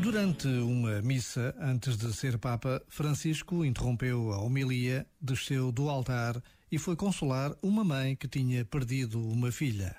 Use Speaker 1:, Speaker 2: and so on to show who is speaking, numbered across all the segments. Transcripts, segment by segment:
Speaker 1: Durante uma missa, antes de ser Papa, Francisco interrompeu a homilia, desceu do altar e foi consolar uma mãe que tinha perdido uma filha.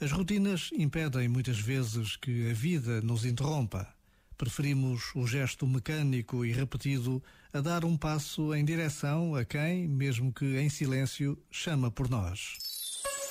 Speaker 1: As rotinas impedem muitas vezes que a vida nos interrompa. Preferimos o gesto mecânico e repetido a dar um passo em direção a quem, mesmo que em silêncio, chama por nós.